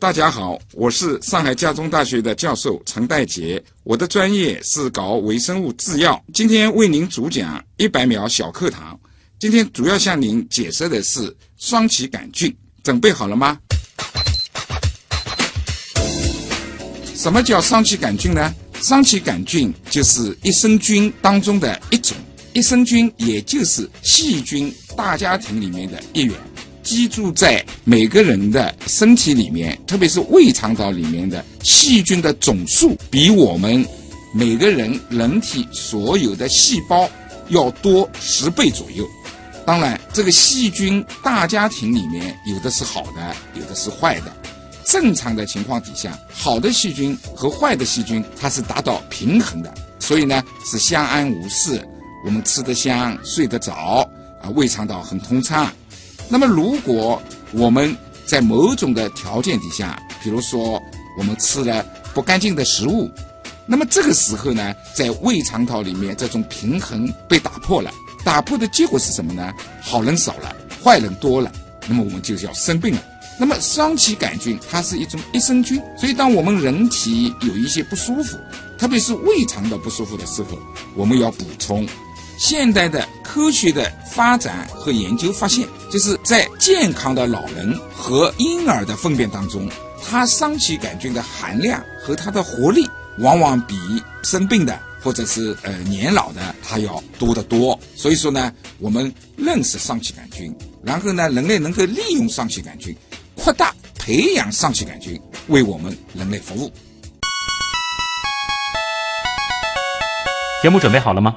大家好，我是上海家中大学的教授陈代杰，我的专业是搞微生物制药。今天为您主讲一百秒小课堂。今天主要向您解释的是双歧杆菌，准备好了吗？什么叫双歧杆菌呢？双歧杆菌就是益生菌当中的一种，益生菌也就是细菌大家庭里面的一员。居住在每个人的身体里面，特别是胃肠道里面的细菌的总数，比我们每个人人体所有的细胞要多十倍左右。当然，这个细菌大家庭里面有的是好的，有的是坏的。正常的情况底下，好的细菌和坏的细菌它是达到平衡的，所以呢是相安无事。我们吃得香，睡得早，啊，胃肠道很通畅。那么，如果我们在某种的条件底下，比如说我们吃了不干净的食物，那么这个时候呢，在胃肠道里面这种平衡被打破了，打破的结果是什么呢？好人少了，坏人多了，那么我们就要生病了。那么双歧杆菌它是一种益生菌，所以当我们人体有一些不舒服，特别是胃肠道不舒服的时候，我们要补充。现代的科学的发展和研究发现，就是在健康的老人和婴儿的粪便当中，它双歧杆菌的含量和它的活力，往往比生病的或者是呃年老的它要多得多。所以说呢，我们认识双歧杆菌，然后呢，人类能够利用双歧杆菌，扩大培养双歧杆菌，为我们人类服务。节目准备好了吗？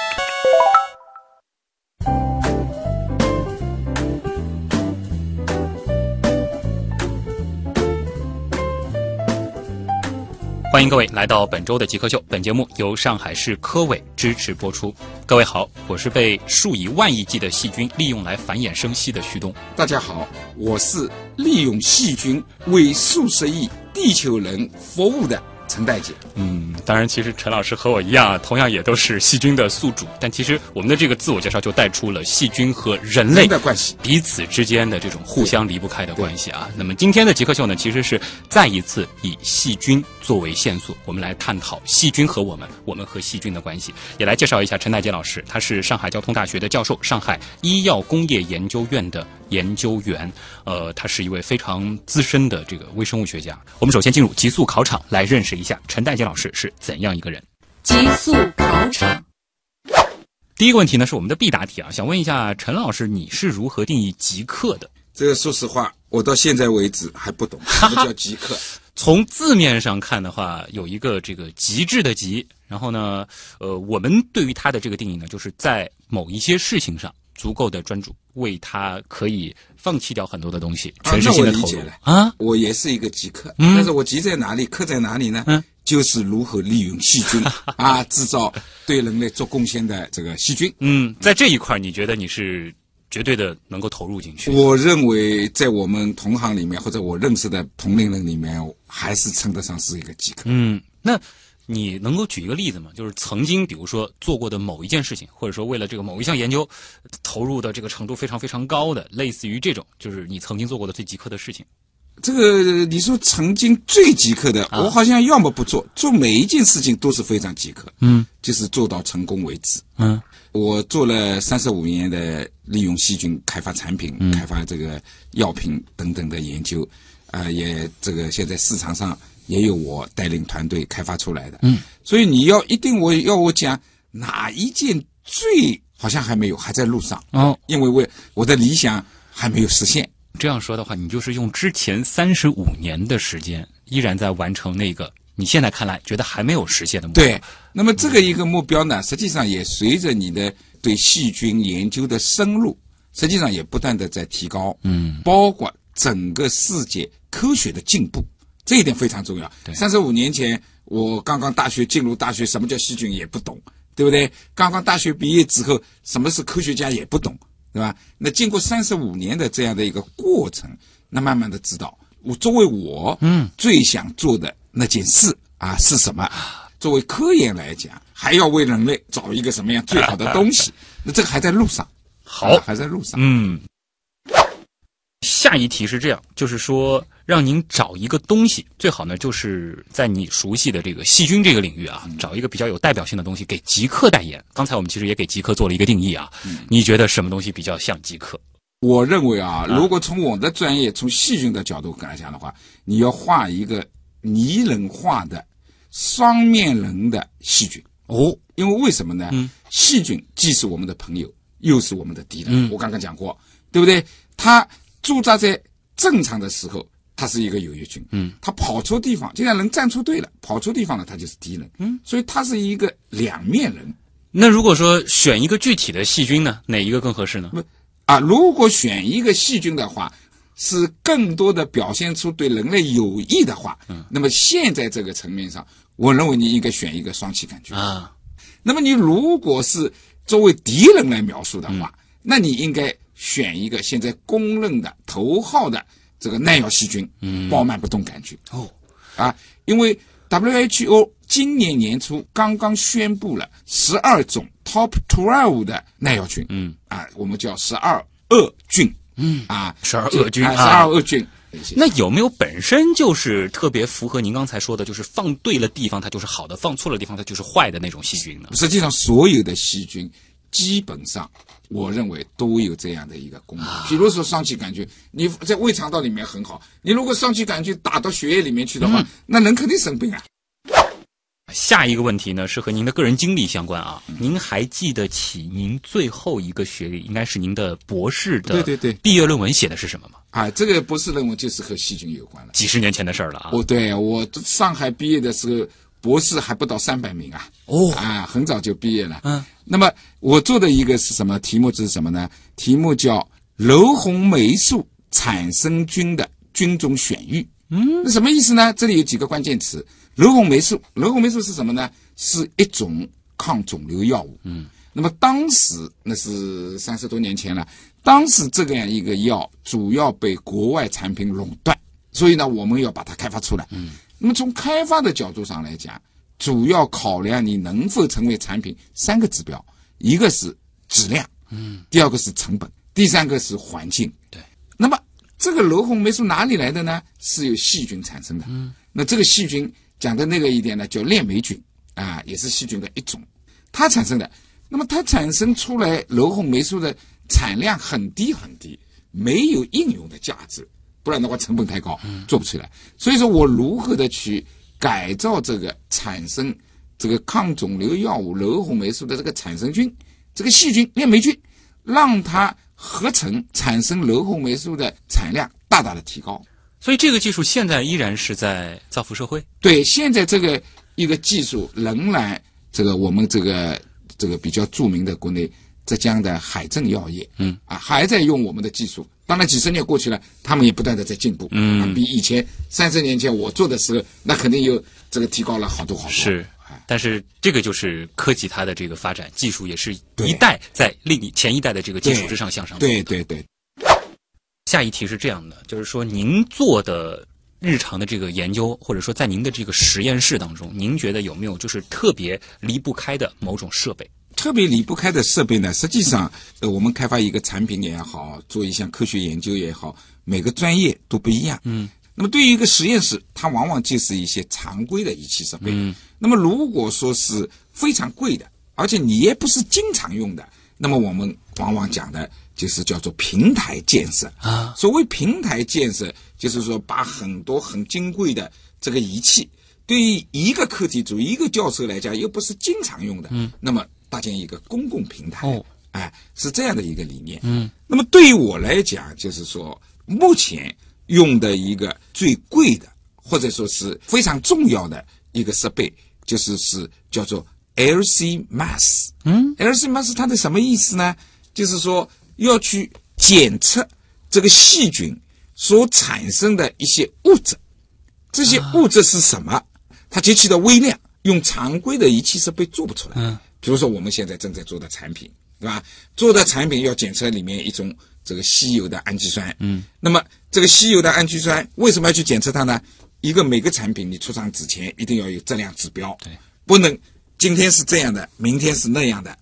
欢迎各位来到本周的极客秀。本节目由上海市科委支持播出。各位好，我是被数以万亿计的细菌利用来繁衍生息的旭东。大家好，我是利用细菌为数十亿地球人服务的。陈代姐，嗯，当然，其实陈老师和我一样，同样也都是细菌的宿主。但其实我们的这个自我介绍就带出了细菌和人类的关系，彼此之间的这种互相离不开的关系啊。那么今天的极客秀呢，其实是再一次以细菌作为线索，我们来探讨细菌和我们，我们和细菌的关系，也来介绍一下陈代杰老师，他是上海交通大学的教授，上海医药工业研究院的研究员，呃，他是一位非常资深的这个微生物学家。我们首先进入极速考场来认识。一下陈代杰老师是怎样一个人？极速考场，第一个问题呢是我们的必答题啊，想问一下陈老师，你是如何定义极客的？这个说实话，我到现在为止还不懂 什么叫极客。从字面上看的话，有一个这个极致的极，然后呢，呃，我们对于它的这个定义呢，就是在某一些事情上足够的专注。为他可以放弃掉很多的东西，全身心的投入啊！我也是一个极客，但是我极在哪里，克在哪里呢？嗯，就是如何利用细菌 啊，制造对人类做贡献的这个细菌。嗯，在这一块，你觉得你是绝对的能够投入进去？我认为，在我们同行里面，或者我认识的同龄人里面，还是称得上是一个极客。嗯，那。你能够举一个例子吗？就是曾经，比如说做过的某一件事情，或者说为了这个某一项研究，投入的这个程度非常非常高的，类似于这种，就是你曾经做过的最极客的事情。这个你说曾经最极客的，我好像要么不做，做每一件事情都是非常极客。嗯，就是做到成功为止。嗯，我做了三十五年的利用细菌开发产品、开发这个药品等等的研究，啊，也这个现在市场上。也有我带领团队开发出来的，嗯，所以你要一定我要我讲哪一件最好像还没有还在路上哦，因为我我的理想还没有实现。这样说的话，你就是用之前三十五年的时间，依然在完成那个你现在看来觉得还没有实现的目标。对，那么这个一个目标呢，实际上也随着你的对细菌研究的深入，实际上也不断的在提高，嗯，包括整个世界。科学的进步，这一点非常重要。对三十五年前，我刚刚大学进入大学，什么叫细菌也不懂，对不对？刚刚大学毕业之后，什么是科学家也不懂，对吧？那经过三十五年的这样的一个过程，那慢慢的知道，我作为我，嗯，最想做的那件事啊是什么？作为科研来讲，还要为人类找一个什么样最好的东西？那这个还在路上，好啊还在路上。嗯，下一题是这样，就是说让您找一个东西，最好呢就是在你熟悉的这个细菌这个领域啊，找一个比较有代表性的东西给极客代言。刚才我们其实也给极客做了一个定义啊，你觉得什么东西比较像极客？我认为啊，如果从我的专业，从细菌的角度来讲的话，你要画一个拟人化的双面人的细菌哦，因为为什么呢？嗯细菌既是我们的朋友，又是我们的敌人。嗯我刚刚讲过，对不对？它驻扎在正常的时候，他是一个有益菌。嗯，他跑错地方，既然能站错队了，跑错地方了，他就是敌人。嗯，所以他是一个两面人。那如果说选一个具体的细菌呢，哪一个更合适呢？啊，如果选一个细菌的话，是更多的表现出对人类有益的话，嗯，那么现在这个层面上，我认为你应该选一个双歧杆菌。啊，那么你如果是作为敌人来描述的话，那你应该选一个现在公认的头号的这个耐药细菌，嗯，包曼不动杆菌。哦，啊，因为 WHO 今年年初刚刚宣布了十二种 Top Twelve 的耐药菌，嗯，啊，我们叫十二恶菌，嗯。啊，十二恶菌十二恶菌。那有没有本身就是特别符合您刚才说的，就是放对了地方它就是好的，放错了地方它就是坏的那种细菌呢？实际上，所有的细菌基本上，我认为都有这样的一个功能。比如说双歧杆菌，你在胃肠道里面很好，你如果双歧杆菌打到血液里面去的话，那人肯定生病啊。下一个问题呢是和您的个人经历相关啊。您还记得起您最后一个学历应该是您的博士的对对对毕业论文写的是什么吗？啊，这个博士论文就是和细菌有关了。几十年前的事儿了啊。我对我上海毕业的时候，博士还不到三百名啊。哦啊，很早就毕业了。嗯，那么我做的一个是什么题目？是什么呢？题目叫楼红霉素产生菌的菌种选育。嗯，那什么意思呢？这里有几个关键词。楼红霉素，楼红霉素是什么呢？是一种抗肿瘤药物。嗯，那么当时那是三十多年前了，当时这个样一个药主要被国外产品垄断，所以呢，我们要把它开发出来。嗯，那么从开发的角度上来讲，主要考量你能否成为产品三个指标，一个是质量，嗯，第二个是成本，第三个是环境。对，那么这个罗红霉素哪里来的呢？是由细菌产生的。嗯，那这个细菌讲的那个一点呢，叫链霉菌啊，也是细菌的一种，它产生的。那么它产生出来罗红霉素的产量很低很低，没有应用的价值，不然的话成本太高，做不起来。所以说我如何的去改造这个产生这个抗肿瘤药物柔红霉素的这个产生菌，这个细菌链霉菌，让它合成产生柔红霉素的产量大大的提高。所以这个技术现在依然是在造福社会。对，现在这个一个技术仍然这个我们这个这个比较著名的国内浙江的海正药业，嗯啊，还在用我们的技术。当然几十年过去了，他们也不断的在进步，嗯啊，比以前三十年前我做的时候，那肯定有这个提高了好多好多。是哎，但是这个就是科技它的这个发展，技术也是一代在另一前一代的这个基础之上向上。对对对，下一题是这样的，就是说您做的日常的这个研究，或者说在您的这个实验室当中，您觉得有没有就是特别离不开的某种设备？特别离不开的设备呢，实际上，呃，我们开发一个产品也好，做一项科学研究也好，每个专业都不一样。嗯，那么对于一个实验室，它往往就是一些常规的仪器设备。嗯，那么如果说是非常贵的，而且你也不是经常用的，那么我们往往讲的就是叫做平台建设啊。所谓平台建设，就是说把很多很金贵的这个仪器，对于一个课题组、一个教授来讲，又不是经常用的，嗯，那么搭建一个公共平台，哦，哎，是这样的一个理念。嗯，那么对于我来讲，就是说目前用的一个最贵的，或者说是非常重要的一个设备，就是是叫做 LC mass。嗯，LC mass 它的什么意思呢？就是说要去检测这个细菌所产生的一些物质，这些物质是什么？它极其的微量，用常规的仪器设备做不出来。嗯，比如说我们现在正在做的产品，对吧？做的产品要检测里面一种这个稀有的氨基酸。嗯，那么这个稀有的氨基酸为什么要去检测它呢？一个每个产品你出厂之前一定要有质量指标，对，不能今天是这样的，明天是那样的。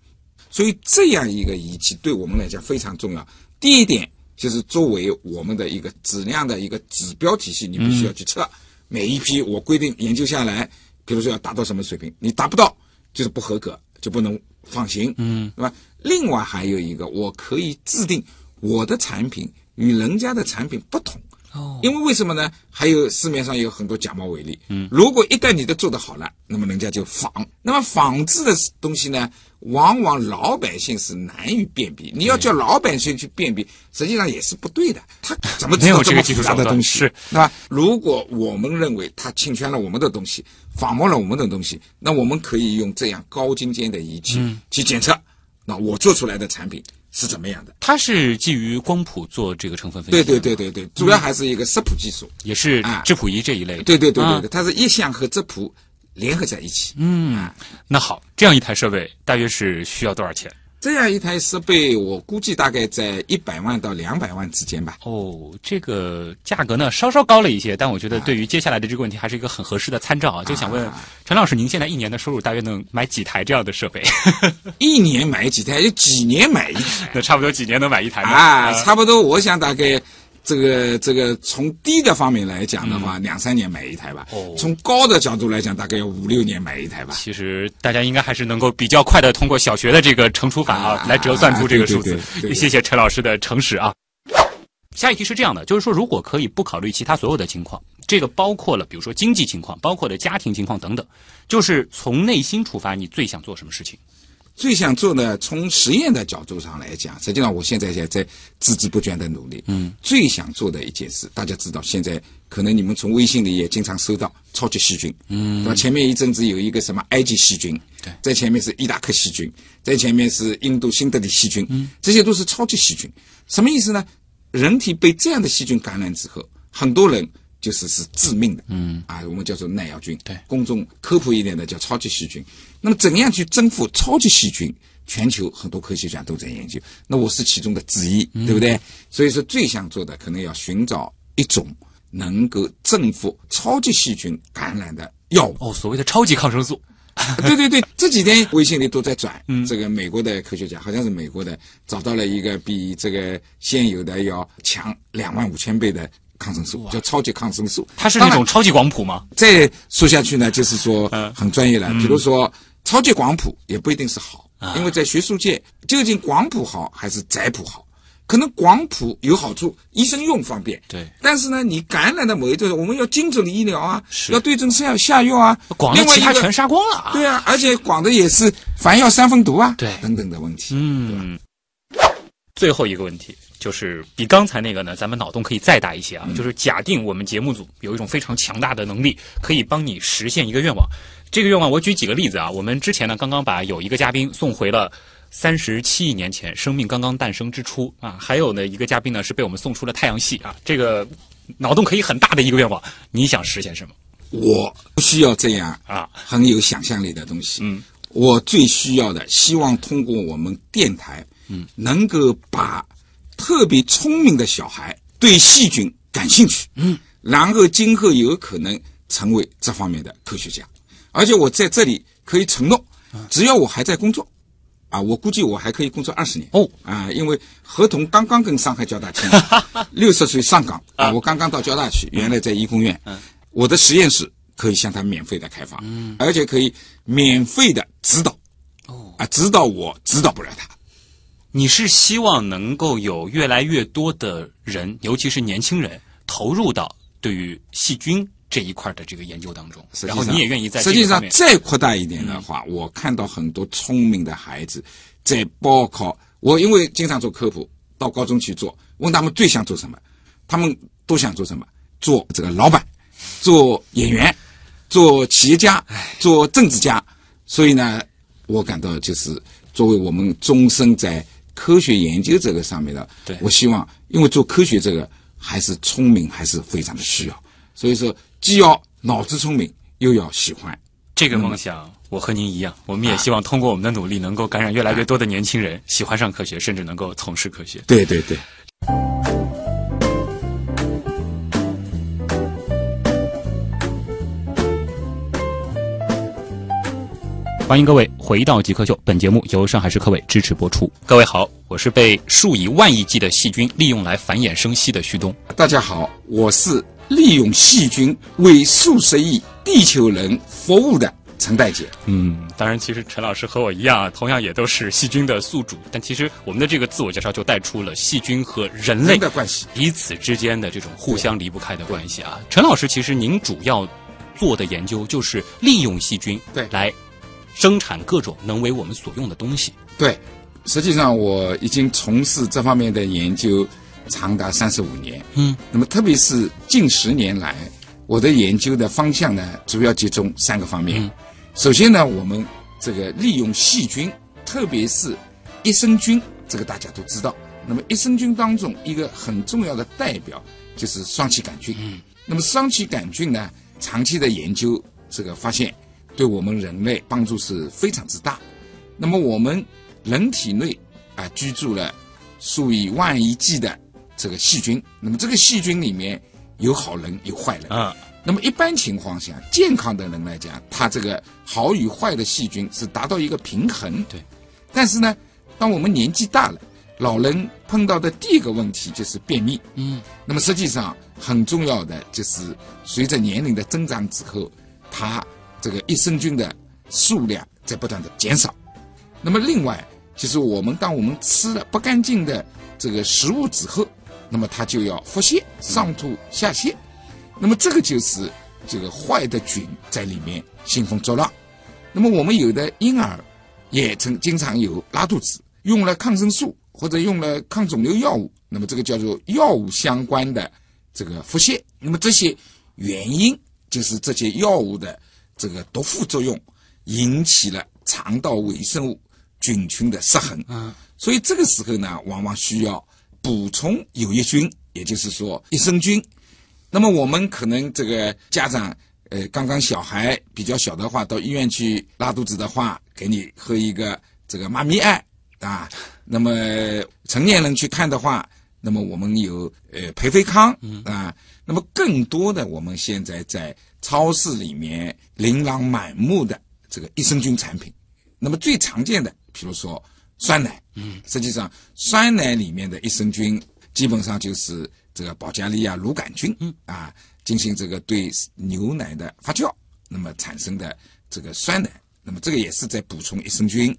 所以这样一个仪器对我们来讲非常重要。第一点就是作为我们的一个质量的一个指标体系，你必须要去测。每一批我规定研究下来，比如说要达到什么水平，你达不到就是不合格，就不能放行，嗯，对吧？另外还有一个，我可以制定我的产品与人家的产品不同。哦，因为为什么呢？还有市面上有很多假冒伪劣。嗯，如果一旦你的做得好了，那么人家就仿。那么仿制的东西呢，往往老百姓是难于辨别。你要叫老百姓去辨别，实际上也是不对的。他怎么知没有道这么复杂的东西？是对吧？如果我们认为他侵权了我们的东西，仿冒了我们的东西，那我们可以用这样高精尖的仪器去检测，那我做出来的产品是怎么样的？它是基于光谱做这个成分分析，对对，对对对，主要还是一个色谱技术。也是啊质谱仪这一类的。对对对对啊对，它是一相和质谱联合在一起。嗯，那好，这样一台设备大约是需要多少钱？这样一台设备，我估计大概在一百万到两百万之间吧。哦，这个价格呢稍稍高了一些，但我觉得对于接下来的这个问题还是一个很合适的参照啊。就想问陈老师，您现在一年的收入大约能买几台这样的设备？一年买几台，有几年买一台 那差不多几年能买一台呢？差不多，我想大概这个这个从低的方面来讲的话，两三年买一台吧。嗯哦从高的角度来讲，大概要五六年买一台吧。其实大家应该还是能够比较快的通过小学的这个乘除法啊啊来折算出这个数字对对对对。对谢谢陈老师的诚实啊。下一题是这样的，就是说，如果可以不考虑其他所有的情况，这个包括了比如说经济情况，包括了家庭情况等等，就是从内心出发，你最想做什么事情？最想做的，从实验的角度上来讲，实际上我现在也在孜孜不倦的努力。嗯，最想做的一件事，大家知道，现在可能你们从微信里也经常收到超级细菌。嗯，对吧？前面一阵子有一个什么埃及细菌，对在前面是伊拉克细菌，在前面是印度新德里细菌，嗯，这些都是超级细菌。什么意思呢？人体被这样的细菌感染之后，很多人就是是致命的。嗯，啊，我们叫做耐药菌。对公众科普一点的叫超级细菌。那么怎样去征服超级细菌？全球很多科学家都在研究，那我是其中的之一，对不对？所以说最想做的可能要寻找一种能够征服超级细菌感染的药物。哦，所谓的超级抗生素。对对对，这几天微信里都在转，这个美国的科学家好像是美国的，找到了一个比这个现有的要强两万五千倍的抗生素，叫超级抗生素。它是那种超级广谱吗？再说下去呢，就是说嗯很专业了。比如说超级广谱也不一定是好，啊因为在学术界究竟广谱好还是窄谱好？可能广谱有好处，医生用方便。对但是呢，你感染的某一种，我们要精准的医疗啊，要对症下下药啊。广的其他全杀光了啊。对啊，而且广的也是凡药三分毒啊，对等等的问题。嗯，最后一个问题就是比刚才那个呢，咱们脑洞可以再大一些啊。就是假定我们节目组有一种非常强大的能力，可以帮你实现一个愿望。这个愿望我举几个例子啊。我们之前呢，刚刚把有一个嘉宾送回了。三十七亿年前，生命刚刚诞生之初啊，还有呢一个嘉宾呢是被我们送出了太阳系啊，这个脑洞可以很大的一个愿望，你想实现什么我不需要这样啊？很有想象力的东西。嗯，我最需要的，希望通过我们电台，嗯，能够把特别聪明的小孩对细菌感兴趣，嗯，然后今后有可能成为这方面的科学家。而且我在这里可以承诺，只要我还在工作，啊，我估计我还可以工作二十年。哦。啊，因为合同刚刚跟上海交大签，六十岁上岗啊，我刚刚到交大去，原来在医工院，我的实验室可以向他免费的开放，嗯，而且可以免费的指导，哦，啊，指导我指导不了他，你是希望能够有越来越多的人，尤其是年轻人，投入到对于细菌这一块的这个研究当中，然后实际上你也愿意在实际上再扩大一点的话，我看到很多聪明的孩子在报考。我因为经常做科普，到高中去做，问他们最想做什么，他们都想做什么？做这个老板，做演员，做企业家，做政治家。所以呢，我感到就是作为我们终身在科学研究这个上面的，对我希望，因为做科学这个，还是聪明，还是非常的需要。所以说，既要脑子聪明，又要喜欢。这个梦想，我和您一样，我们也希望通过我们的努力，能够感染越来越多的年轻人，喜欢上科学，甚至能够从事科学。对对对。欢迎各位回到极客秀，本节目由上海市科委支持播出。各位好，我是被数以万亿计的细菌利用来繁衍生息的旭东。大家好，我是利用细菌为数十亿地球人服务的陈代杰。嗯，当然，其实陈老师和我一样，同样也都是细菌的宿主。但其实我们的这个自我介绍就带出了细菌和人类的关系，彼此之间的这种互相离不开的关系啊。陈老师，其实您主要做的研究就是利用细菌对来。生产各种能为我们所用的东西。对，实际上我已经从事这方面的研究长达三十五年。嗯，那么特别是近十年来，我的研究的方向呢，主要集中三个方面。首先呢，我们这个利用细菌，特别是益生菌，这个大家都知道。那么益生菌当中一个很重要的代表就是双歧杆菌。嗯，那么双歧杆菌呢，长期的研究这个发现。对我们人类帮助是非常之大。那么我们人体内啊居住了数以万亿计的这个细菌，那么这个细菌里面有好人有坏人啊。那么一般情况下，健康的人来讲，他这个好与坏的细菌是达到一个平衡。对。但是呢，当我们年纪大了，老人碰到的第一个问题就是便秘。嗯。那么实际上很重要的就是随着年龄的增长之后，他。这个益生菌的数量在不断的减少，那么另外就是我们当我们吃了不干净的这个食物之后，那么它就要腹泻、上吐下泻，那么这个就是这个坏的菌在里面兴风作浪。那么我们有的婴儿也曾经常有拉肚子，用了抗生素或者用了抗肿瘤药物，那么这个叫做药物相关的这个腹泻。那么这些原因就是这些药物的。这个毒副作用引起了肠道微生物菌群的失衡，嗯，所以这个时候呢，往往需要补充有益菌，也就是说益生菌。那么我们可能这个家长，呃，刚刚小孩比较小的话，到医院去拉肚子的话，给你喝一个这个妈咪爱啊。那么成年人去看的话，那么我们有呃培菲康啊。那么更多的，我们现在在超市里面琳琅满目的这个益生菌产品。那么最常见的，比如说酸奶，嗯，实际上酸奶里面的益生菌基本上就是这个保加利亚乳杆菌，嗯啊，进行这个对牛奶的发酵，那么产生的这个酸奶，那么这个也是在补充益生菌。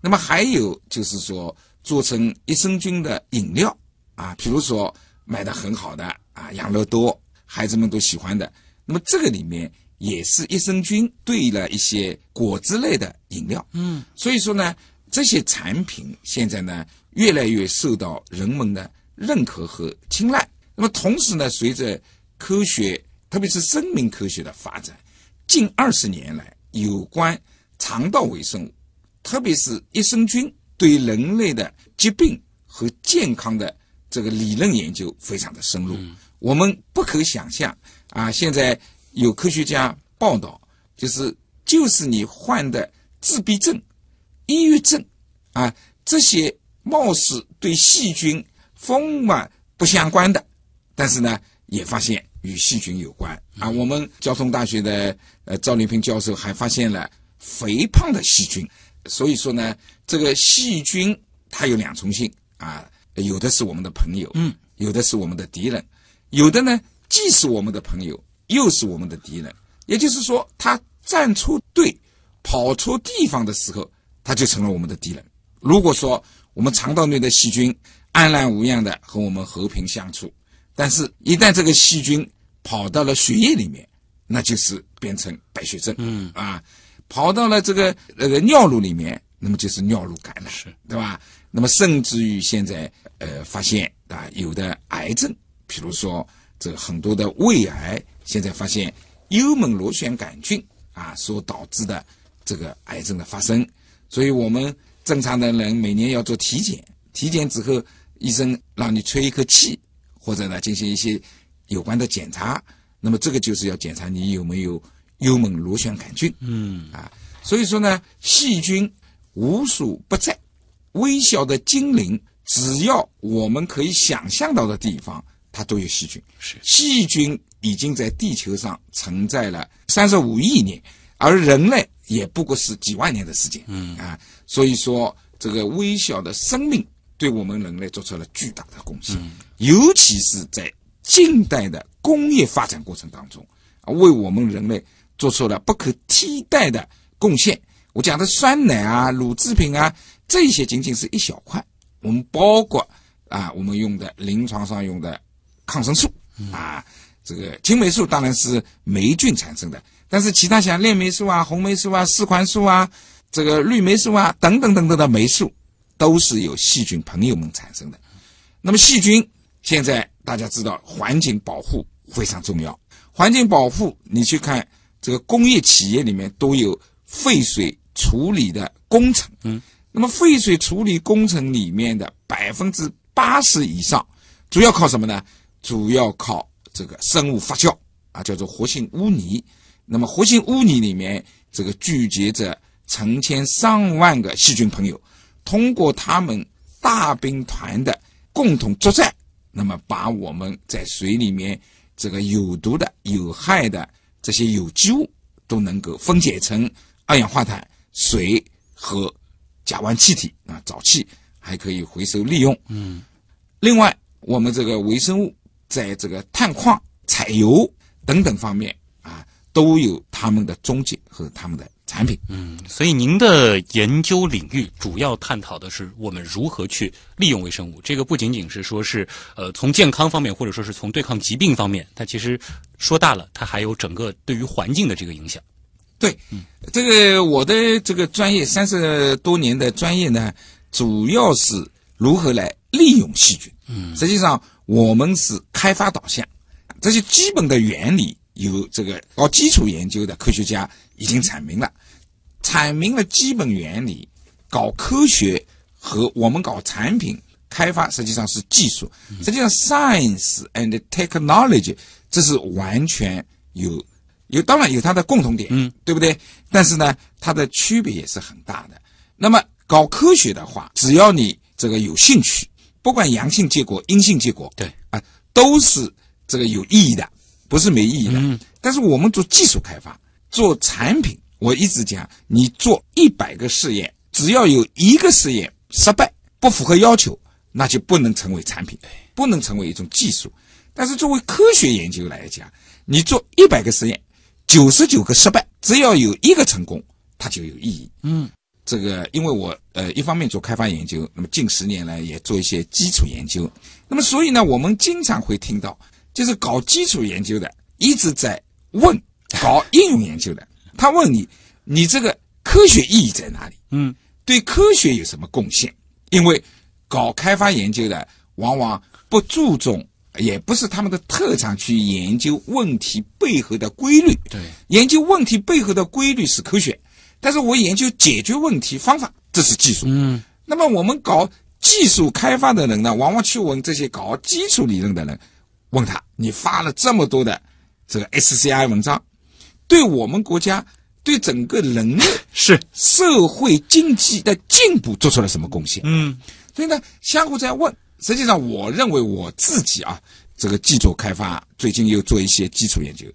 那么还有就是说做成益生菌的饮料啊，比如说卖的很好的。啊，养乐多，孩子们都喜欢的。那么这个里面也是益生菌兑了一些果汁类的饮料。嗯，所以说呢，这些产品现在呢越来越受到人们的认可和青睐。那么同时呢，随着科学，特别是生命科学的发展，近二十年来，有关肠道微生物，特别是益生菌对人类的疾病和健康的这个理论研究非常的深入。我们不可想象啊！现在有科学家报道，就是就是你患的自闭症、抑郁症啊，这些貌似对细菌风马不相关的，但是呢，也发现与细菌有关啊。我们交通大学的呃赵立平教授还发现了肥胖的细菌，所以说呢，这个细菌它有两重性啊，有的是我们的朋友，嗯，有的是我们的敌人。有的呢，既是我们的朋友，又是我们的敌人。也就是说，他站错队、跑错地方的时候，他就成了我们的敌人。如果说我们肠道内的细菌安然无恙的和我们和平相处，但是一旦这个细菌跑到了血液里面，那就是变成白血症。嗯啊，跑到了这个那个尿路里面，那么就是尿路感染，是对吧？那么甚至于现在呃发现啊，有的癌症。比如说，这个很多的胃癌，现在发现幽门螺旋杆菌啊所导致的这个癌症的发生，所以我们正常的人每年要做体检，体检之后医生让你吹一口气，或者呢进行一些有关的检查。那么这个就是要检查你有没有幽门螺旋杆菌。嗯啊，所以说呢，细菌无所不在，微小的精灵，只要我们可以想象到的地方，它都有细菌。是细菌已经在地球上存在了三十五亿年，而人类也不过是几万年的时间。嗯啊，所以说这个微小的生命对我们人类做出了巨大的贡献，尤其是在近代的工业发展过程当中，啊，为我们人类做出了不可替代的贡献。我讲的酸奶啊、乳制品啊，这些仅仅是一小块。我们包括啊，我们用的临床上用的抗生素啊，这个青霉素当然是霉菌产生的，但是其他像链霉素啊、红霉素啊、四环素啊、这个绿霉素啊等等等等的霉素，都是由细菌朋友们产生的。那么细菌现在大家知道，环境保护非常重要。环境保护，你去看这个工业企业里面都有废水处理的工程。嗯，那么废水处理工程里面的百分之八十以上，主要靠什么呢？主要靠这个生物发酵啊，叫做活性污泥。那么活性污泥里面，这个聚集着成千上万个细菌朋友，通过他们大兵团的共同作战，那么把我们在水里面这个有毒的、有害的这些有机物都能够分解成二氧化碳、水和甲烷气体啊，沼气还可以回收利用。嗯，另外，我们这个微生物在这个探矿、采油等等方面啊，都有他们的中介和他们的产品。嗯，所以您的研究领域主要探讨的是我们如何去利用微生物。这个不仅仅是说是呃从健康方面，或者说是从对抗疾病方面，它其实说大了，它还有整个对于环境的这个影响。对，这个我的这个专业三十多年的专业呢，主要是如何来利用细菌。嗯，实际上我们是开发导向，这些基本的原理有这个搞基础研究的科学家已经阐明了，阐明了基本原理，搞科学和我们搞产品开发实际上是技术，实际上 science and technology 这是完全有有当然有它的共同点，嗯，对不对？但是呢，它的区别也是很大的。那么搞科学的话，只要你这个有兴趣，不管阳性结果、阴性结果，对啊，都是这个有意义的，不是没意义的。嗯但是我们做技术开发、做产品，我一直讲，你做一百个试验，只要有一个试验失败，不符合要求，那就不能成为产品，不能成为一种技术。但是作为科学研究来讲，你做一百个实验，九十九个失败，只要有一个成功，它就有意义。嗯，这个因为我呃一方面做开发研究，那么近十年来也做一些基础研究，那么所以呢，我们经常会听到，就是搞基础研究的一直在问 搞应用研究的，他问你，你这个科学意义在哪里？嗯，对科学有什么贡献？因为搞开发研究的往往不注重，也不是他们的特长去研究问题背后的规律。对，研究问题背后的规律是科学，但是我研究解决问题方法，这是技术。嗯，那么我们搞技术开发的人呢，往往去问这些搞基础理论的人，问他：你发了这么多的这个 SCI 文章，对我们国家、对整个人类 是，社会经济的进步做出了什么贡献？嗯所以呢，相互在问。实际上，我认为我自己啊，这个基础开发最近又做一些基础研究，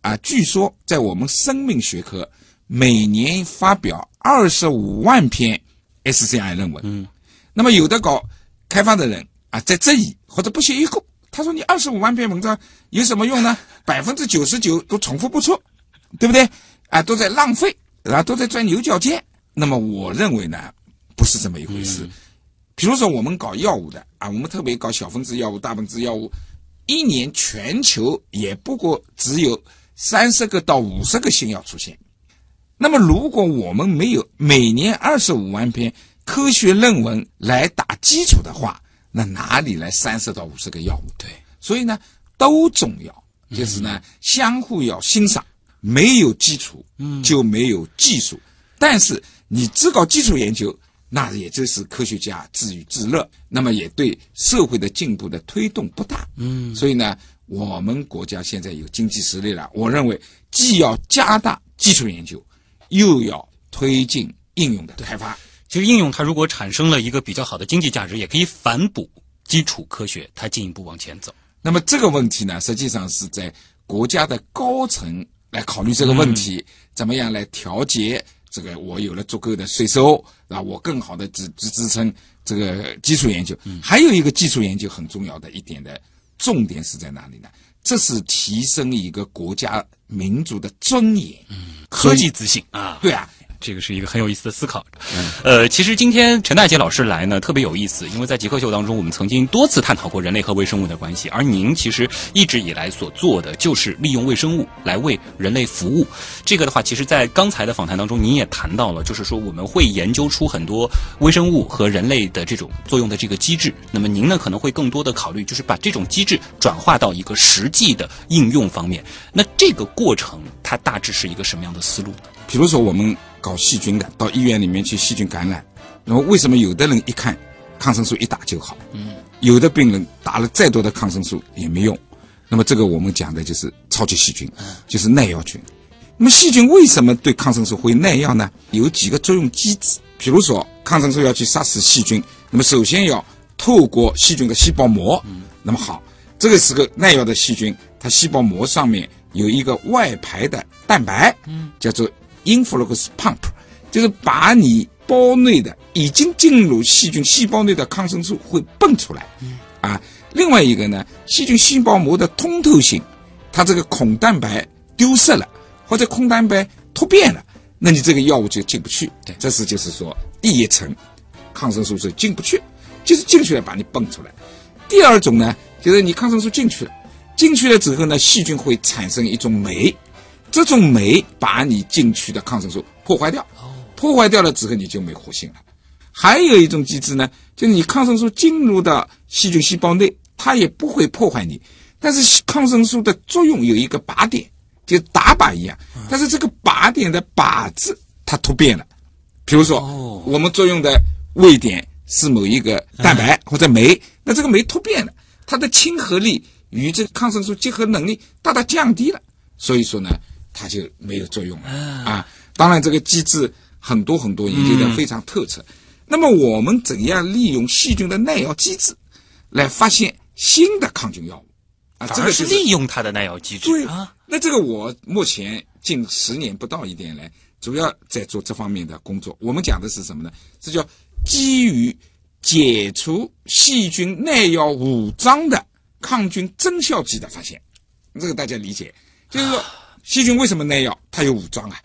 啊，据说在我们生命学科每年发表二十五万篇 SCI 论文。嗯，那么有的搞开发的人啊，在这里或者不屑一顾，他说：“你二十五万篇文章有什么用呢？百分之九十九都重复不出，对不对？啊，都在浪费，啊，都在钻牛角尖。”那么我认为呢，不是这么一回事。比如说我们搞药物的啊，我们特别搞小分子药物、大分子药物，一年全球也不过只有三十个到五十个新药出现。那么如果我们没有每年二十五万篇科学论文来打基础的话，那哪里来三十到五十个药物？对，所以呢，都重要，就是呢，相互要欣赏。没有基础，就没有技术。但是你只搞基础研究，那也就是科学家自娱自乐，那么也对社会的进步的推动不大。嗯，所以呢，我们国家现在有经济实力了，我认为既要加大基础研究，又要推进应用的开发。其实应用它如果产生了一个比较好的经济价值，也可以反哺基础科学，它进一步往前走。那么这个问题呢，实际上是在国家的高层来考虑这个问题，怎么样来调节这个？我有了足够的税收，啊，我更好的支支支撑这个基础研究。还有一个基础研究很重要的一点的重点是在哪里呢？这是提升一个国家民族的尊严，科技自信啊。对啊。这个是一个很有意思的思考。呃，其实今天陈大姐老师来呢，特别有意思，因为在极客秀当中，我们曾经多次探讨过人类和微生物的关系，而您其实一直以来所做的就是利用微生物来为人类服务。这个的话，其实，在刚才的访谈当中，您也谈到了，就是说我们会研究出很多微生物和人类的这种作用的这个机制。那么您呢，可能会更多的考虑，就是把这种机制转化到一个实际的应用方面。那这个过程，它大致是一个什么样的思路呢？比如说我们。搞细菌的到医院里面去细菌感染，那么为什么有的人一看抗生素一打就好？嗯，有的病人打了再多的抗生素也没用。那么这个我们讲的就是超级细菌，就是耐药菌。那么细菌为什么对抗生素会耐药呢？有几个作用机制。比如说抗生素要去杀死细菌，那么首先要透过细菌的细胞膜。嗯，那么好，这个时候耐药的细菌，它细胞膜上面有一个外排的蛋白，嗯，叫做。Influx pump 就是把你包内的已经进入细菌细胞内的抗生素会泵出来，啊，另外一个呢，细菌细胞膜的通透性，它这个孔蛋白丢失了或者孔蛋白突变了，那你这个药物就进不去。对，这是就是说第一层，抗生素是进不去，就是进去了把你泵出来。第二种呢，就是你抗生素进去了，进去了之后呢，细菌会产生一种酶。这种酶把你进去的抗生素破坏掉，破坏掉了之后你就没活性了。还有一种机制呢，就是你抗生素进入到细菌细胞内，它也不会破坏你，但是抗生素的作用有一个靶点，就打靶一样。但是这个靶点的靶子它突变了，比如说我们作用的位点是某一个蛋白或者酶，那这个酶突变了，它的亲和力与这个抗生素结合能力大大降低了，所以说呢。它就没有作用了啊！当然，这个机制很多很多，研究的非常透彻。那么，我们怎样利用细菌的耐药机制来发现新的抗菌药物啊？这个是利用它的耐药机制。对啊，那这个我目前近十年不到一点来，主要在做这方面的工作。我们讲的是什么呢？这叫基于解除细菌耐药武装的抗菌增效剂的发现。这个大家理解，就是说。细菌为什么耐药？它有武装啊，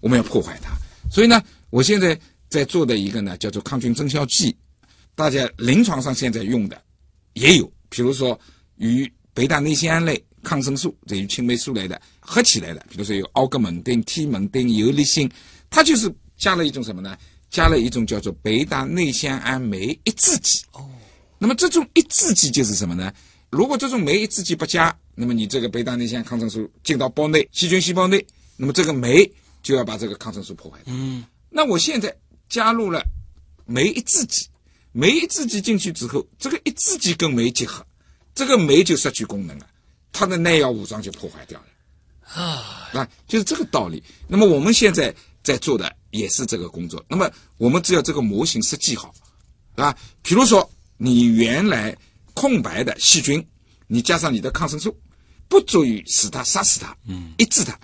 我们要破坏它。所以呢，我现在在做的一个呢，叫做抗菌增效剂。大家临床上现在用的也有，比如说与北大内酰胺类抗生素，这于青霉素类的合起来的，比如说有奥格蒙丁、替蒙丁、游离辛，它就是加了一种什么呢？加了一种叫做北大内酰胺酶抑制剂。哦，那么这种抑制剂就是什么呢？如果这种酶抑制剂不加，那么你这个贝塔内酰抗生素进到胞内细菌细胞内，那么这个酶就要把这个抗生素破坏掉。嗯，那我现在加入了酶抑制剂，酶抑制剂进去之后，这个抑制剂跟酶结合，这个酶就失去功能了，它的耐药武装就破坏掉了。啊，那就是这个道理。那么我们现在在做的也是这个工作。那么我们只要这个模型设计好，啊，比如说你原来空白的细菌，你加上你的抗生素。不足以使它杀死它，嗯，抑制它，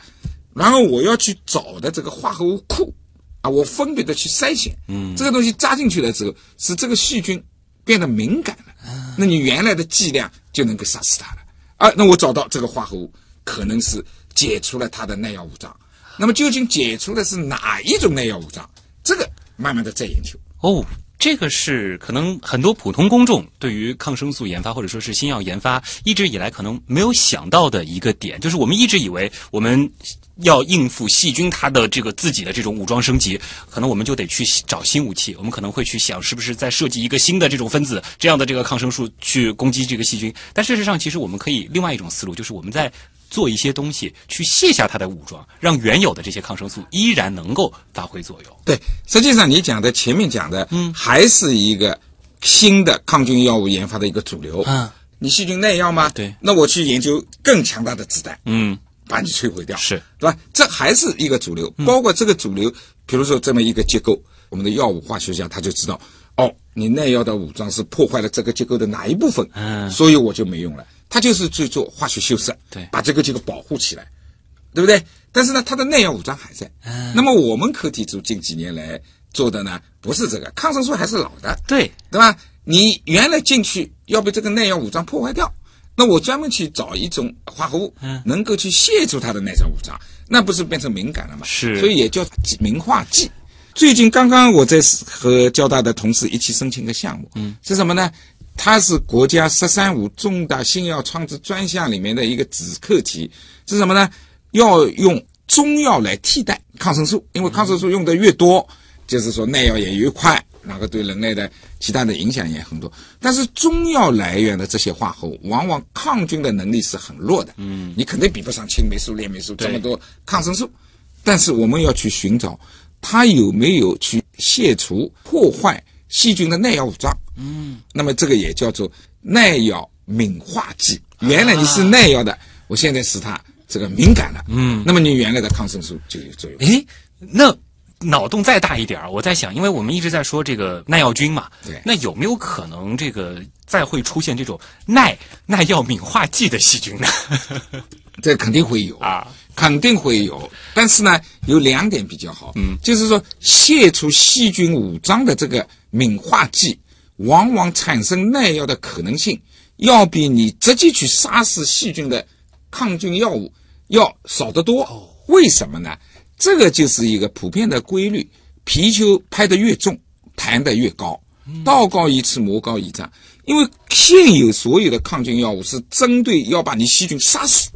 然后我要去找的这个化合物库，啊，我分别的去筛选，嗯，这个东西扎进去了之后，使这个细菌变得敏感了，那你原来的剂量就能够杀死它了，啊，那我找到这个化合物可能是解除了它的耐药物脏，那么究竟解除的是哪一种耐药物脏？这个慢慢的再研究。哦。这个是可能很多普通公众对于抗生素研发或者说是新药研发一直以来可能没有想到的一个点，就是我们一直以为我们要应付细菌它的这个自己的这种武装升级，可能我们就得去找新武器，我们可能会去想是不是再设计一个新的这种分子这样的这个抗生素去攻击这个细菌。但事实上，其实我们可以另外一种思路，就是我们在做一些东西去卸下它的武装，让原有的这些抗生素依然能够发挥作用。对，实际上你讲的前面讲的，嗯，还是一个新的抗菌药物研发的一个主流。嗯，你细菌耐药吗？对那我去研究更强大的子弹，嗯，把你摧毁掉，是对吧？这还是一个主流，包括这个主流，比如说这么一个结构，我们的药物化学家他就知道，哦，你耐药的武装是破坏了这个结构的哪一部分，嗯所以我就没用了。他就是去做化学修饰，对把这个这个保护起来，对不对？但是呢，它的耐药武装还在。嗯那么我们课题组近几年来做的呢，不是这个，抗生素还是老的，对，对吧？你原来进去要被这个耐药武装破坏掉，那我专门去找一种化合物，嗯能够去卸除它的耐药武装，那不是变成敏感了吗？是所以也叫明化剂。最近刚刚我在和交大的同事一起申请个项目，嗯，是什么呢？它是国家“十三五”重大新药创制专项里面的一个子课题，是什么呢？要用中药来替代抗生素，因为抗生素用的越多，就是说耐药也越快，那个对人类的其他的影响也很多。但是中药来源的这些化合物，往往抗菌的能力是很弱的，嗯，你肯定比不上青霉素、链霉素这么多抗生素。但是我们要去寻找它有没有去卸除、破坏细菌的耐药武装。嗯，那么这个也叫做耐药敏化剂。原来你是耐药的，我现在使它这个敏感了。嗯，那么你原来的抗生素就有作用。诶，那脑洞再大一点儿，我在想，因为我们一直在说这个耐药菌嘛，对那有没有可能这个再会出现这种耐耐药敏化剂的细菌呢？这肯定会有啊，肯定会有。但是呢，有两点比较好，嗯，就是说卸除细菌武装的这个敏化剂，往往产生耐药的可能性，要比你直接去杀死细菌的抗菌药物要少得多。为什么呢？这个就是一个普遍的规律：皮球拍得越重，弹得越高。道高一尺，魔高一丈。因为现有所有的抗菌药物是针对要把你细菌杀死，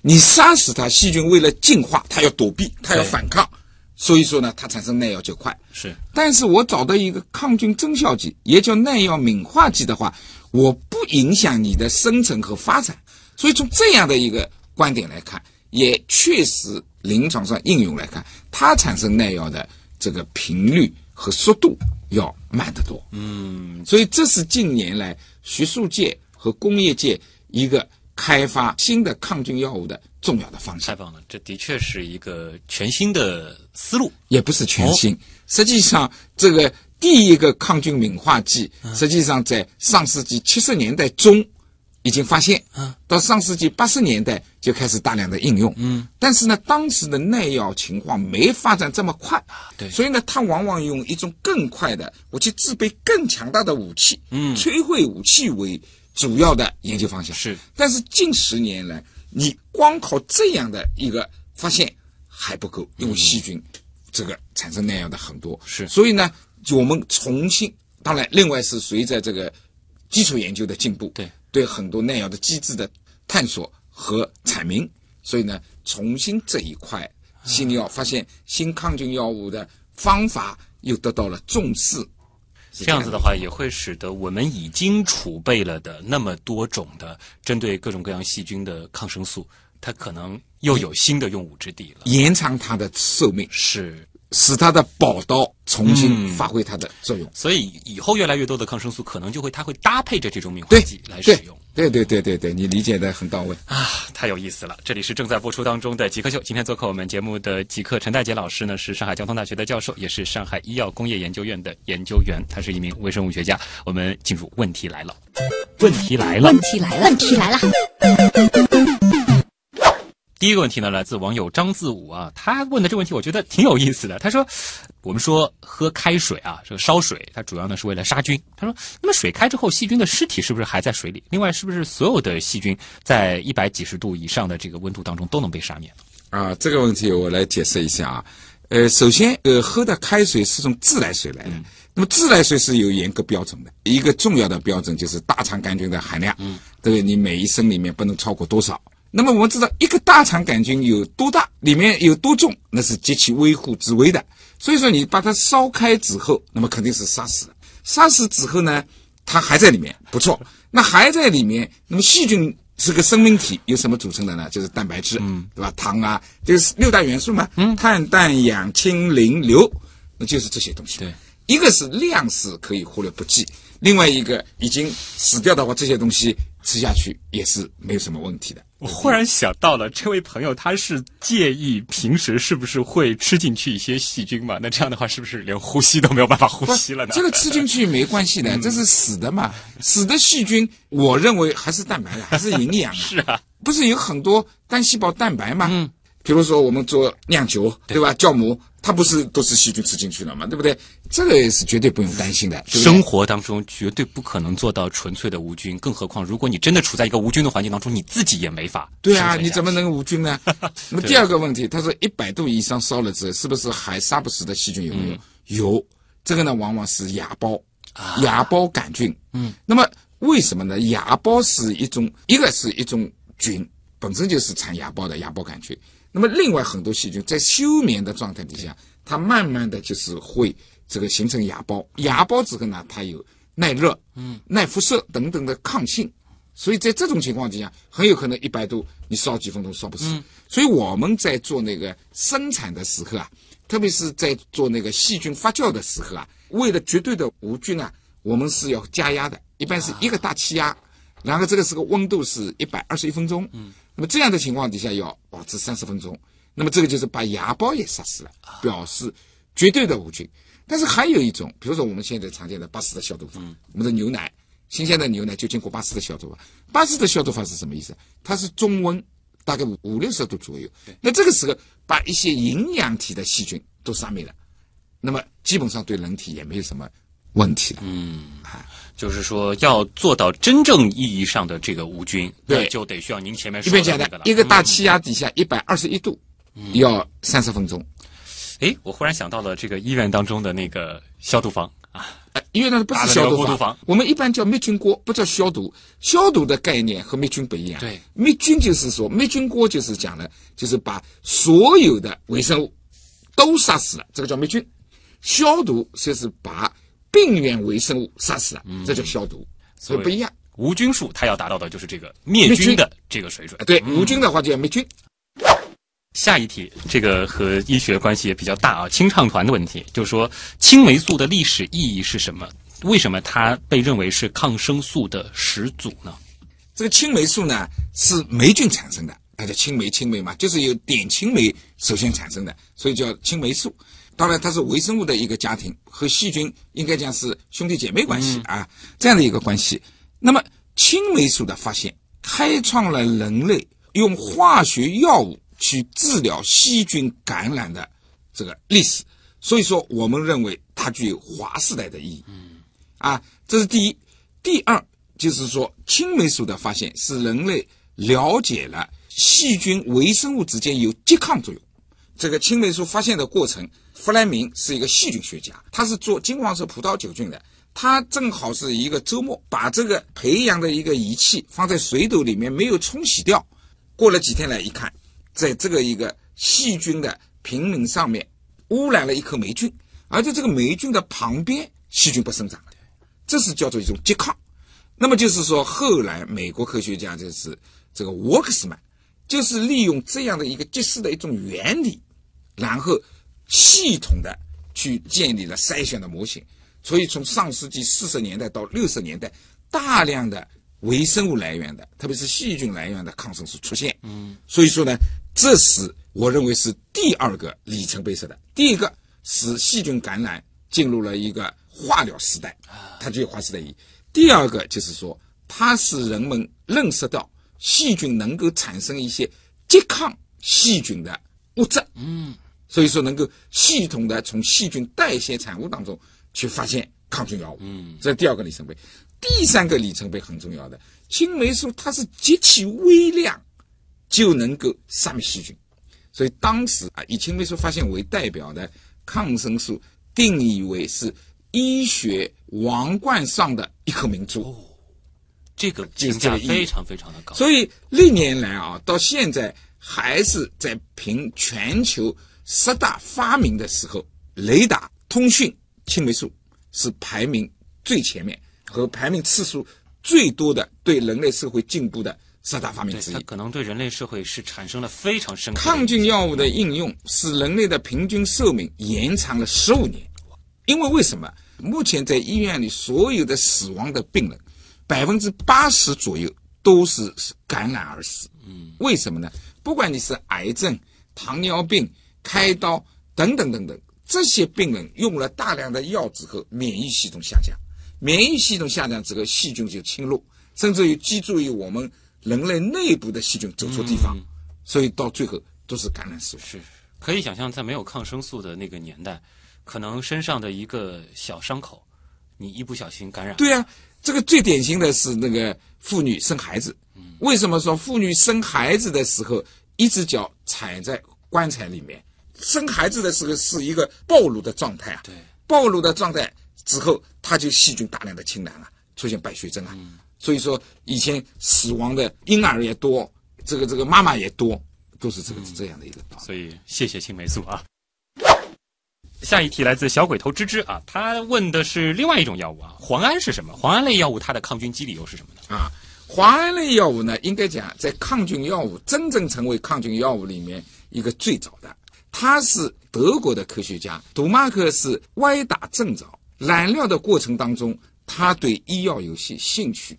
你杀死它，细菌为了进化，它要躲避，它要反抗，所以说呢，它产生耐药就快。是但是我找到一个抗菌增效剂，也叫耐药敏化剂的话，我不影响你的生成和发展。所以从这样的一个观点来看，也确实临床上应用来看，它产生耐药的这个频率和速度要慢得多。嗯，所以这是近年来学术界和工业界一个开发新的抗菌药物的重要的方向太。棒了，这的确是一个全新的思路。也不是全新。实际上，这个第一个抗菌敏化剂，实际上在上世纪七十年代中已经发现，到上世纪八十年代就开始大量的应用。嗯，但是呢，当时的耐药情况没发展这么快，对所以呢，它往往用一种更快的，我去制备更强大的武器，嗯，摧毁武器为主要的研究方向。是，但是近十年来，你光靠这样的一个发现还不够，因为细菌这个产生耐药的很多，是。所以呢，就我们重新，当然，另外是随着这个基础研究的进步，对。对很多耐药的机制的探索和阐明，所以呢，重新这一块新药发现新抗菌药物的方法又得到了重视。是这样子的话，也会使得我们已经储备了的那么多种的针对各种各样细菌的抗生素，它可能又有新的用武之地了。延长它的寿命，是，使它的宝刀重新发挥它的作用。所以以后越来越多的抗生素可能就会它会搭配着这种敏化剂来使用。对对对对对，你理解的很到位。啊，太有意思了！这里是正在播出当中的极客秀。今天做客我们节目的极客陈大杰老师呢，是上海交通大学的教授，也是上海医药工业研究院的研究员，他是一名微生物学家。我们进入问题来了，问题来了问。题来了，问题来了，第一个问题呢，来自网友张自武啊，他问的这个问题我觉得挺有意思的。他说，我们说喝开水啊，这个烧水，它主要呢是为了杀菌。他说，那么水开之后，细菌的尸体是不是还在水里？另外，是不是所有的细菌在一百几十度以上的这个温度当中都能被杀灭呢？啊，这个问题我来解释一下啊。呃，首先，呃，喝的开水是从自来水来的。那么自来水是有严格标准的，一个重要的标准就是大肠杆菌的含量，嗯，对不对？你每一升里面不能超过多少？那么我们知道，一个大肠杆菌有多大，里面有多重，那是极其微乎之微的。所以说，你把它烧开之后，那么肯定是杀死了。杀死之后呢，它还在里面，不错。那还在里面，那么细菌是个生命体，由什么组成的呢？就是蛋白质，嗯，对吧？糖啊，就是六大元素嘛，嗯，碳、氮、氧、氢、磷、硫，那就是这些东西。对，一个是量是可以忽略不计，另外一个已经死掉的话，这些东西吃下去也是没有什么问题的。我忽然想到了，这位朋友他是介意平时是不是会吃进去一些细菌嘛？那这样的话，是不是连呼吸都没有办法呼吸了呢？这个吃进去没关系的，这是死的嘛，死的细菌，我认为还是蛋白的，还是营养啊。是啊，不是有很多单细胞蛋白嘛？嗯，比如说我们做酿酒，对吧？酵母，它不是都是细菌吃进去了嘛？对不对？这个也是绝对不用担心的。对对生活当中绝对不可能做到纯粹的无菌，更何况如果你真的处在一个无菌的环境当中，你自己也没法对啊，你怎么能无菌呢？那么第二个问题，他说一百度以上烧了之后，是不是还杀不死的细菌有没有？有，这个呢往往是芽孢，芽孢杆菌。嗯，那么为什么呢？芽孢是一种，一个是一种菌，本身就是产芽孢的芽孢杆菌。那么另外很多细菌在休眠的状态底下，它慢慢的就是会这个形成芽孢，芽孢之后呢，它有耐热、嗯、耐辐射等等的抗性。所以在这种情况底下，很有可能一百度你烧几分钟烧不死。所以我们在做那个生产的时候啊，特别是在做那个细菌发酵的时候啊，为了绝对的无菌啊，我们是要加压的，一般是一个大气压，然后这个时候温度是一百二十一分钟。嗯，那么这样的情况底下要保持三十分钟，那么这个就是把芽孢也杀死了，表示绝对的无菌。但是还有一种，比如说我们现在常见的巴斯的消毒法，我们的牛奶，新鲜的牛奶就经过巴斯的消毒法。巴斯的消毒法是什么意思？它是中温，大概五五六十度左右。那这个时候把一些营养体的细菌都杀灭了，那么基本上对人体也没有什么问题了。就是说，要做到真正意义上的这个无菌，对就得需要您前面说的的那个了。一个大气压底下一百二十一度，要三十分钟。哎，我忽然想到了这个医院当中的那个消毒房啊，呃，因为那不是消毒房我们一般叫灭菌锅，不叫消毒。消毒的概念和灭菌不一样。对，灭菌就是说，灭菌锅就是讲了，就是把所有的微生物都杀死了，这个叫灭菌。消毒就是把病原微生物杀死了，这叫消毒，所以不一样。无菌术它要达到的就是这个灭灭菌菌的这个水准啊，。对，无菌的话就要灭菌。下一题，这个和医学关系也比较大啊，清唱团的问题，就是说青霉素的历史意义是什么？为什么它被认为是抗生素的始祖呢？这个青霉素呢是霉菌产生的，它叫青霉，青霉嘛，就是由碘青霉首先产生的，所以叫青霉素。当然，它是微生物的一个家庭，和细菌应该讲是兄弟姐妹关系啊，这样的一个关系。那么，青霉素的发现开创了人类用化学药物去治疗细菌感染的这个历史，所以说我们认为它具有划时代的意义。嗯啊，这是第一。第二就是说，青霉素的发现使人类了解了细菌微生物之间有拮抗作用。这个青霉素发现的过程，弗莱明是一个细菌学家，他是做金黄色葡萄球菌的。他正好是一个周末，把这个培养的一个仪器放在水斗里面，没有冲洗掉。过了几天来一看，在这个一个细菌的平皿上面污染了一颗霉菌，而在这个霉菌的旁边，细菌不生长了。这是叫做一种拮抗。那么就是说，后来美国科学家就是这个沃克斯曼，就是利用这样的一个结识的一种原理，然后系统的去建立了筛选的模型。所以从上世纪四十年代到六十年代，大量的微生物来源的，特别是细菌来源的抗生素出现。嗯，所以说呢，这是我认为是第二个里程碑式的。第一个使细菌感染进入了一个化疗时代，它具有划时代意义。第二个就是说，它使人们认识到细菌能够产生一些拮抗细菌的物质。嗯，所以说能够系统的从细菌代谢产物当中去发现抗菌药物。嗯，这是第二个里程碑。第三个里程碑很重要的，青霉素它是极其微量就能够杀灭细菌。所以当时啊，以青霉素发现为代表的抗生素定义为是医学王冠上的一颗明珠。这个评价非常非常的高。所以历年来啊，到现在还是在评全球十大发明的时候，雷达、通讯、青霉素是排名最前面和排名次数最多的对人类社会进步的十大发明之一它。可能对人类社会是产生了非常深刻抗菌药物的应用使人类的平均寿命延长了十五年。因为为什么？目前在医院里所有的死亡的病人，百分之八十左右都是感染而死。嗯，为什么呢？不管你是癌症、糖尿病、开刀等等等等，这些病人用了大量的药之后，免疫系统下降，免疫系统下降之后，细菌就侵入，甚至于居住于我们人类内部的细菌走错地方，所以到最后都是感染死亡。是可以想象，在没有抗生素的那个年代，可能身上的一个小伤口，你一不小心感染，对啊，这个最典型的是那个妇女生孩子。为什么说妇女生孩子的时候，一只脚踩在棺材里面？生孩子的时候是一个暴露的状态啊。对，暴露的状态之后，它就细菌大量的侵染了，出现败血症啊。所以说，以前死亡的婴儿也多，这个这个妈妈也多，都是这个、这样的一个道理。所以谢谢青霉素啊。下一题来自小鬼头芝芝啊，他问的是另外一种药物啊，磺胺是什么？磺胺类药物它的抗菌机理又是什么呢？啊，磺胺类药物呢，应该讲在抗菌药物真正成为抗菌药物里面一个最早的，他是德国的科学家杜马克是歪打正着，染料的过程当中，他对医药有些兴趣。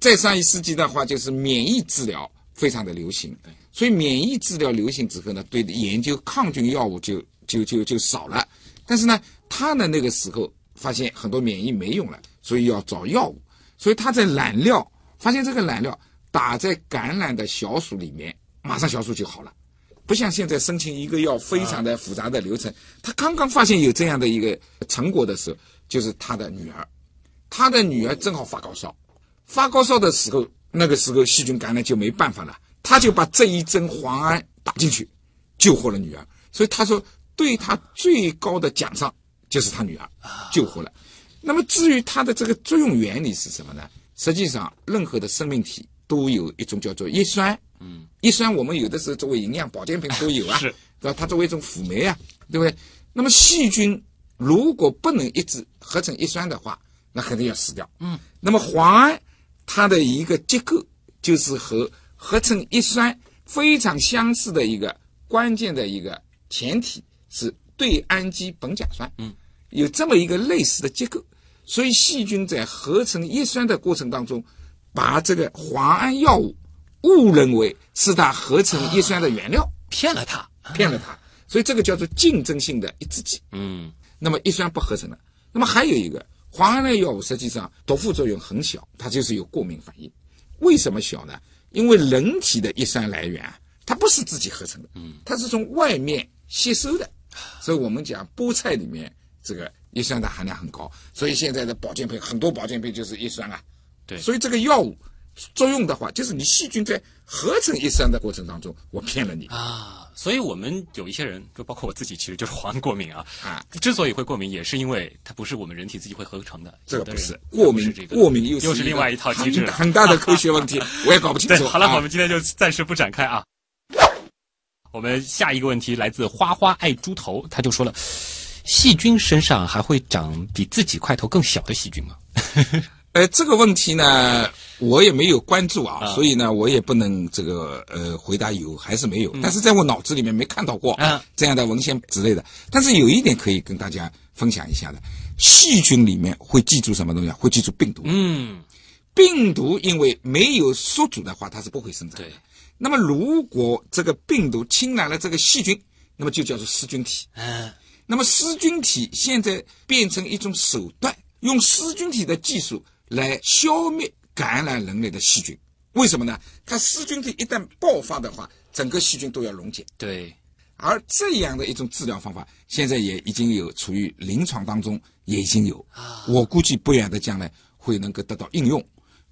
在上一世纪的话，就是免疫治疗非常的流行，所以免疫治疗流行之后呢，对研究抗菌药物就就就就少了。但是呢，他呢那个时候发现很多免疫没用了，所以要找药物。所以他在染料发现这个染料打在感染的小鼠里面，马上小鼠就好了。不像现在申请一个药非常的复杂的流程。他刚刚发现有这样的一个成果的时候，就是他的女儿，他的女儿正好发高烧，发高烧的时候，那个时候细菌感染就没办法了，他就把这一针磺胺打进去，救活了女儿。所以他说，对他最高的奖赏就是他女儿救活了。那么至于它的这个作用原理是什么呢？实际上，任何的生命体都有一种叫做叶酸。嗯，叶酸我们有的时候作为营养保健品都有啊，是对吧？它作为一种辅酶啊，对不对？那么细菌如果不能抑制合成叶酸的话，那肯定要死掉。嗯，那么磺胺它的一个结构就是和合成叶酸非常相似的一个关键的一个前提是对氨基苯甲酸。嗯，有这么一个类似的结构，所以细菌在合成叶酸的过程当中，把这个磺胺药物误认为是它合成叶酸的原料，骗了他。骗了它，所以这个叫做竞争性的抑制剂。嗯，那么叶酸不合成了。那么还有一个磺胺类药物，实际上毒副作用很小，它就是有过敏反应。为什么小呢？因为人体的叶酸来源啊，它不是自己合成的，嗯，它是从外面吸收的。所以我们讲菠菜里面这个叶酸的含量很高，所以现在的保健品很多保健品就是叶酸啊。对所以这个药物作用的话，就是你细菌在合成一酸的过程当中，我骗了你。啊，所以我们有一些人，就包括我自己，其实就是黄过敏啊。啊，之所以会过敏，也是因为它不是我们人体自己会合成的。这个不是过敏是这，个过敏又是又是另外一套机制很很大的科学问题，我也搞不清，楚。好了，啊我们今天就暂时不展开啊。我们下一个问题来自花花爱猪头，他就说了：细菌身上还会长比自己块头更小的细菌吗？呃，这个问题呢，我也没有关注啊，啊所以呢，我也不能这个呃回答有还是没有。但是在我脑子里面没看到过啊这样的文献之类的。但是有一点可以跟大家分享一下的，细菌里面会记住什么东西啊？会记住病毒。嗯，病毒因为没有宿主的话，它是不会生长的。对。那么如果这个病毒侵染了这个细菌，那么就叫做噬菌体。嗯，那么噬菌体现在变成一种手段，用噬菌体的技术来消灭感染人类的细菌。为什么呢？它噬菌体一旦爆发的话，整个细菌都要溶解。对，而这样的一种治疗方法，现在也已经有处于临床当中，也已经有。我估计不远的将来会能够得到应用。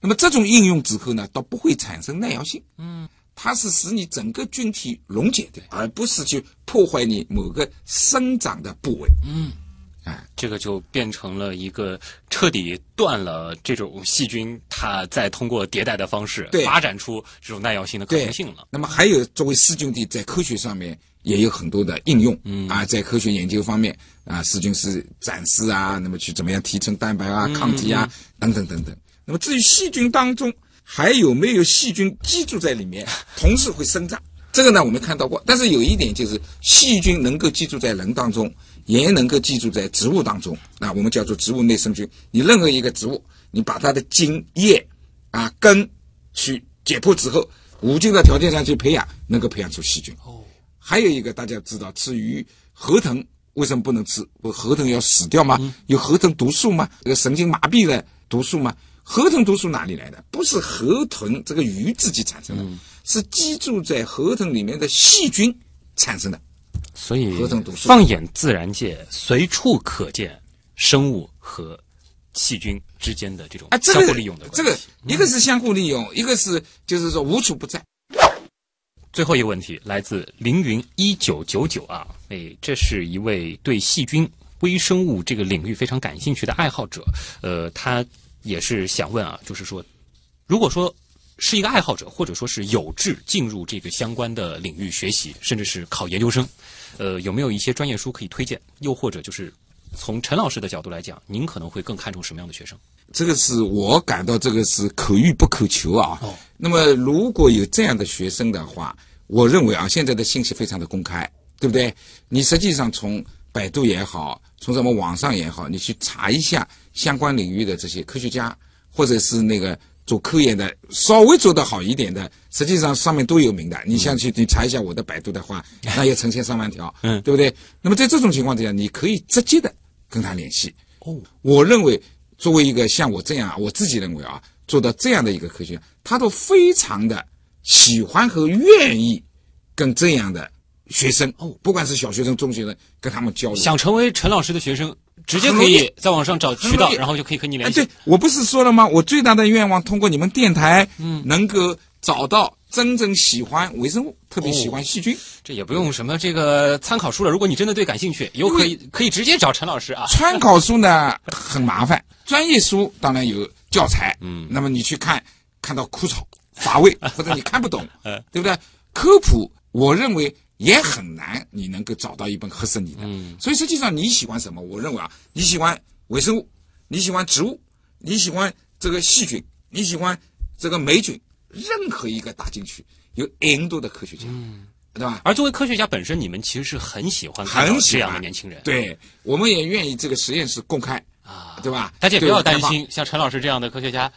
那么这种应用之后呢，倒不会产生耐药性。嗯，它是使你整个菌体溶解的，而不是去破坏你某个生长的部位。这个就变成了一个彻底断了这种细菌它再通过迭代的方式发展出这种耐药性的可能性了。那么还有作为噬菌体，在科学上面也有很多的应用。嗯啊，在科学研究方面啊，噬菌是展示啊，那么去怎么样提纯蛋白啊、抗体啊等等等等。那么至于细菌当中还有没有细菌寄住在里面，同时会生长。这个呢，我们看到过。但是有一点就是，细菌能够寄住在人当中，也能够寄住在植物当中。那我们叫做植物内生菌。你任何一个植物，你把它的茎、叶、啊根去解剖之后，无菌的条件下去培养，能够培养出细菌。哦。还有一个大家知道，吃鱼河豚为什么不能吃？不河豚要死掉吗？有河豚毒素吗？这个神经麻痹的毒素吗？河豚毒素哪里来的？不是河豚这个鱼自己产生的，是寄住在河豚里面的细菌产生的。所以，放眼自然界，随处可见生物和细菌之间的这种相互利用的这个一个是相互利用，一个是就是说无处不在。最后一个问题来自凌云一九九九啊，哎，这是一位对细菌微生物这个领域非常感兴趣的爱好者，呃，他。也是想问啊，就是说，如果说是一个爱好者，或者说是有志进入这个相关的领域学习，甚至是考研究生，呃，有没有一些专业书可以推荐？又或者就是从陈老师的角度来讲，您可能会更看重什么样的学生？这个是我感到这个是可遇不可求啊。哦。那么如果有这样的学生的话，我认为啊，现在的信息非常的公开，对不对？你实际上从百度也好，从什么网上也好，你去查一下。相关领域的这些科学家，或者是那个做科研的，稍微做得好一点的，实际上上面都有名的。你像去你查一下我的百度的话，那有成千上万条，嗯，对不对？那么在这种情况之下，你可以直接的跟他联系。哦，我认为作为一个像我这样，我自己认为啊，做到这样的一个科学家，他都非常的喜欢和愿意跟这样的学生，哦，不管是小学生、中学生，跟他们交流。想成为陈老师的学生。直接可以在网上找渠道，然后就可以和你联系。对我不是说了吗？我最大的愿望通过你们电台，嗯，能够找到真正喜欢微生物，特别喜欢细菌。这也不用什么这个参考书了。如果你真的对感兴趣，有可以可以直接找陈老师啊。参考书呢很麻烦，专业书当然有教材，嗯，那么你去看，看到枯燥乏味，或者你看不懂，对不对？科普，我认为。也很难，你能够找到一本合适你的。嗯，所以实际上你喜欢什么？我认为啊，你喜欢微生物，你喜欢植物，你喜欢这个细菌，你喜欢这个霉菌，任何一个打进去，有 N 多的科学家，嗯，对吧？而作为科学家本身，你们其实是很喜欢很这样的年轻人。对，我们也愿意这个实验室公开啊，对吧？大家不要担心，像陈老师这样的科学家会。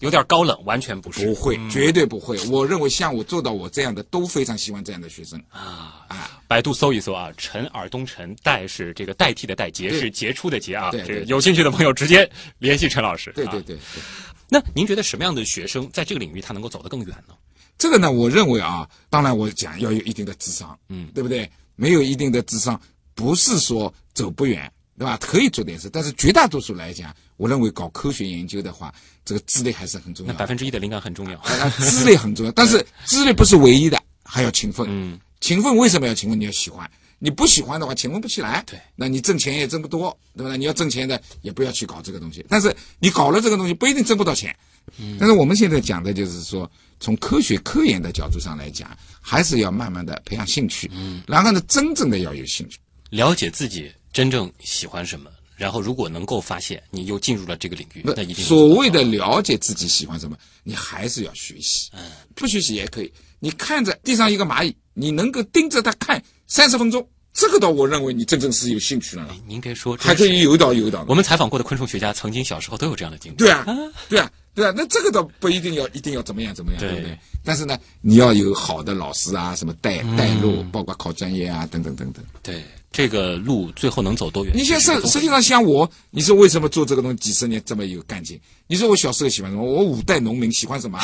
有点高冷，完全不是，不会，绝对不会。我认为像我做到我这样的，都非常喜欢这样的学生啊啊！百度搜一搜啊，陈尔东陈代是这个代替的代，杰是杰出的杰啊。对对，有兴趣的朋友直接联系陈老师。对对对对。那您觉得什么样的学生在这个领域他能够走得更远呢？这个呢，我认为啊，当然我讲要有一定的智商，嗯，对不对？没有一定的智商，不是说走不远。对吧？可以做点事，但是绝大多数来讲，我认为搞科学研究的话，这个智力还是很重要。那百分之一的灵感很重要，智力很重要，但是 智力不是唯一的，还要勤奋。嗯，勤奋为什么要勤奋？你要喜欢，你不喜欢的话，勤奋不起来。对，那你挣钱也挣不多，对吧？你要挣钱的，也不要去搞这个东西。但是你搞了这个东西，不一定挣不到钱。嗯，但是我们现在讲的就是说，从科学科研的角度上来讲，还是要慢慢的培养兴趣。嗯，然后呢，真正的要有兴趣，了解自己。真正喜欢什么，然后如果能够发现你又进入了这个领域，那一定所谓的了解自己喜欢什么，你还是要学习。嗯，不学习也可以。你看着地上一个蚂蚁，你能够盯着它看三十分钟，这个倒我认为你真正是有兴趣了。您别说，还可以游到游到。我们采访过的昆虫学家，曾经小时候都有这样的经历。对啊，对啊，对啊。那这个倒不一定要一定要怎么样怎么样，对不对？但是呢，你要有好的老师啊，什么带带路，包括考专业啊，等等等等。对。这个路最后能走多远？你像实实际上像我，你说为什么做这个东西几十年这么有干劲？你说我小时候喜欢什么？我五代农民喜欢什么？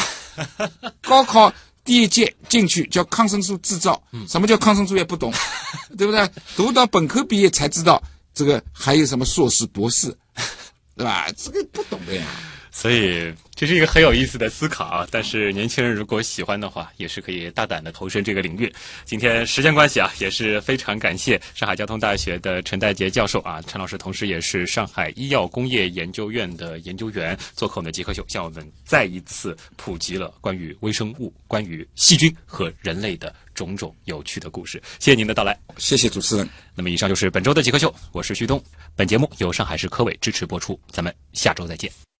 高考第一届进去叫抗生素制造，什么叫抗生素也不懂，对不对？读到本科毕业才知道这个还有什么硕士、博士，对吧？这个不懂的呀。所以 这是一个很有意思的思考啊！但是年轻人如果喜欢的话，也是可以大胆的投身这个领域。今天时间关系啊，也是非常感谢上海交通大学的陈代杰教授啊，陈老师同时也是上海医药工业研究院的研究员，做客我们的极客秀，向我们再一次普及了关于微生物、关于细菌和人类的种种有趣的故事。谢谢您的到来，谢谢主持人。那么以上就是本周的极客秀，我是旭东。本节目由上海市科委支持播出，咱们下周再见。